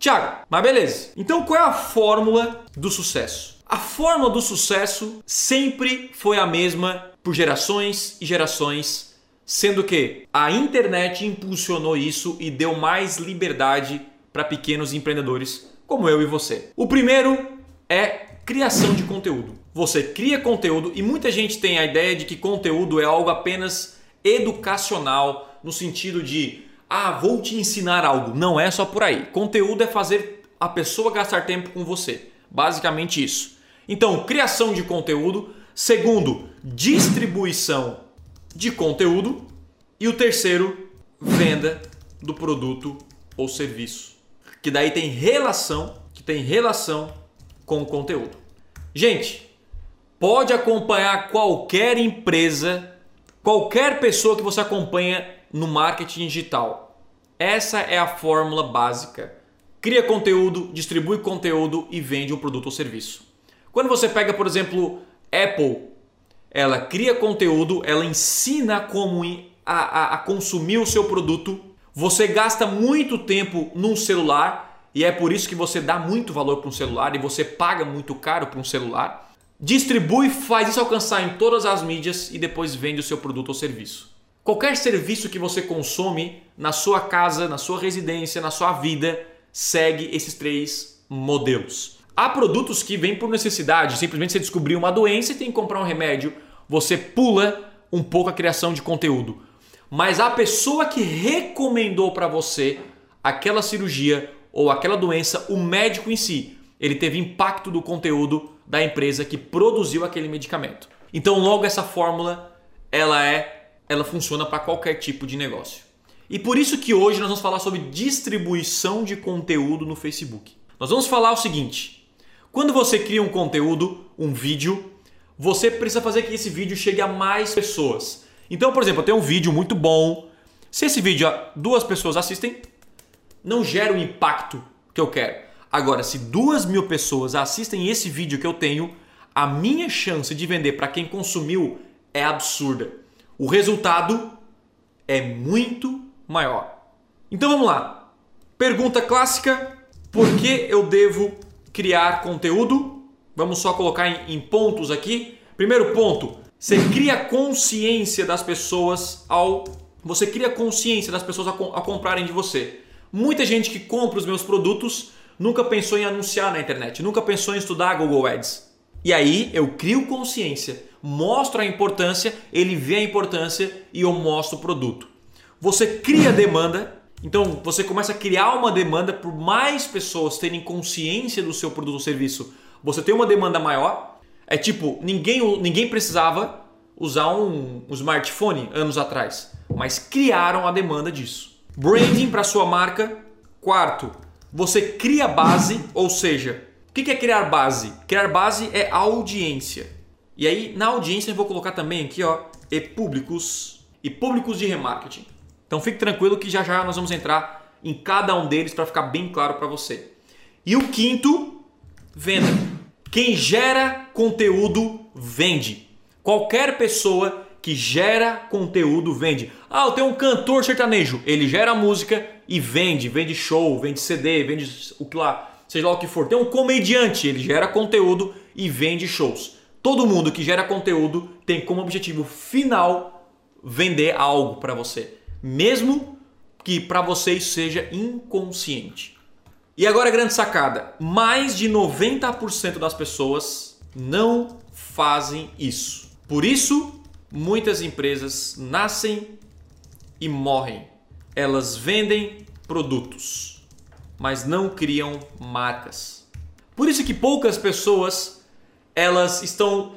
Tiago, mas beleza. Então qual é a fórmula do sucesso? A fórmula do sucesso sempre foi a mesma por gerações e gerações, sendo que a internet impulsionou isso e deu mais liberdade para pequenos empreendedores como eu e você. O primeiro é criação de conteúdo. Você cria conteúdo e muita gente tem a ideia de que conteúdo é algo apenas educacional, no sentido de, ah, vou te ensinar algo. Não é só por aí. Conteúdo é fazer a pessoa gastar tempo com você. Basicamente isso. Então, criação de conteúdo. Segundo, distribuição de conteúdo. E o terceiro, venda do produto ou serviço. Que daí tem relação, que tem relação com o conteúdo. Gente, pode acompanhar qualquer empresa, qualquer pessoa que você acompanha no marketing digital. Essa é a fórmula básica. Cria conteúdo, distribui conteúdo e vende um produto ou serviço. Quando você pega, por exemplo, Apple, ela cria conteúdo, ela ensina como a, a, a consumir o seu produto. Você gasta muito tempo num celular e é por isso que você dá muito valor para um celular e você paga muito caro para um celular. Distribui, faz isso alcançar em todas as mídias e depois vende o seu produto ou serviço. Qualquer serviço que você consome na sua casa, na sua residência, na sua vida, segue esses três modelos. Há produtos que vêm por necessidade, simplesmente você descobriu uma doença e tem que comprar um remédio, você pula um pouco a criação de conteúdo. Mas a pessoa que recomendou para você aquela cirurgia ou aquela doença, o médico em si, ele teve impacto do conteúdo da empresa que produziu aquele medicamento. Então, logo essa fórmula, ela é, ela funciona para qualquer tipo de negócio. E por isso que hoje nós vamos falar sobre distribuição de conteúdo no Facebook. Nós vamos falar o seguinte: quando você cria um conteúdo, um vídeo, você precisa fazer que esse vídeo chegue a mais pessoas. Então, por exemplo, eu tenho um vídeo muito bom. Se esse vídeo duas pessoas assistem, não gera o impacto que eu quero. Agora, se duas mil pessoas assistem esse vídeo que eu tenho, a minha chance de vender para quem consumiu é absurda. O resultado é muito maior. Então vamos lá. Pergunta clássica: por que eu devo criar conteúdo? Vamos só colocar em, pontos aqui. Primeiro ponto: você cria consciência das pessoas ao. Você cria consciência das pessoas a, a comprarem de você. Muita gente que compra os meus produtos nunca pensou em anunciar na internet, nunca pensou em estudar Google Ads. E aí eu crio consciência, mostro a importância, ele vê a importância e eu mostro o produto. Você cria demanda, então você começa a criar uma demanda por mais pessoas terem consciência do seu produto ou serviço. Você tem uma demanda maior. É tipo, ninguém, ninguém precisava usar um, um smartphone anos atrás, mas criaram a demanda disso. Branding para sua marca. Quarto, você cria base, ou seja, o que é criar base? Criar base é audiência. E aí, na audiência, eu vou colocar também aqui, ó, e públicos e públicos de remarketing. Então fique tranquilo que já já nós vamos entrar em cada um deles para ficar bem claro para você. E o quinto, venda. Quem gera conteúdo vende. Qualquer pessoa que gera conteúdo vende. Ah, eu tenho um cantor sertanejo, ele gera música e vende, vende show, vende CD, vende o que lá, seja lá o que for. Tem um comediante, ele gera conteúdo e vende shows. Todo mundo que gera conteúdo tem como objetivo final vender algo para você, mesmo que para você isso seja inconsciente. E agora a grande sacada: mais de 90% das pessoas não fazem isso. Por isso, Muitas empresas nascem e morrem. Elas vendem produtos, mas não criam marcas. Por isso que poucas pessoas elas estão,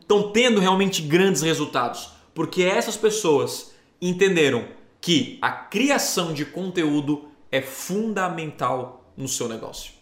estão tendo realmente grandes resultados, porque essas pessoas entenderam que a criação de conteúdo é fundamental no seu negócio.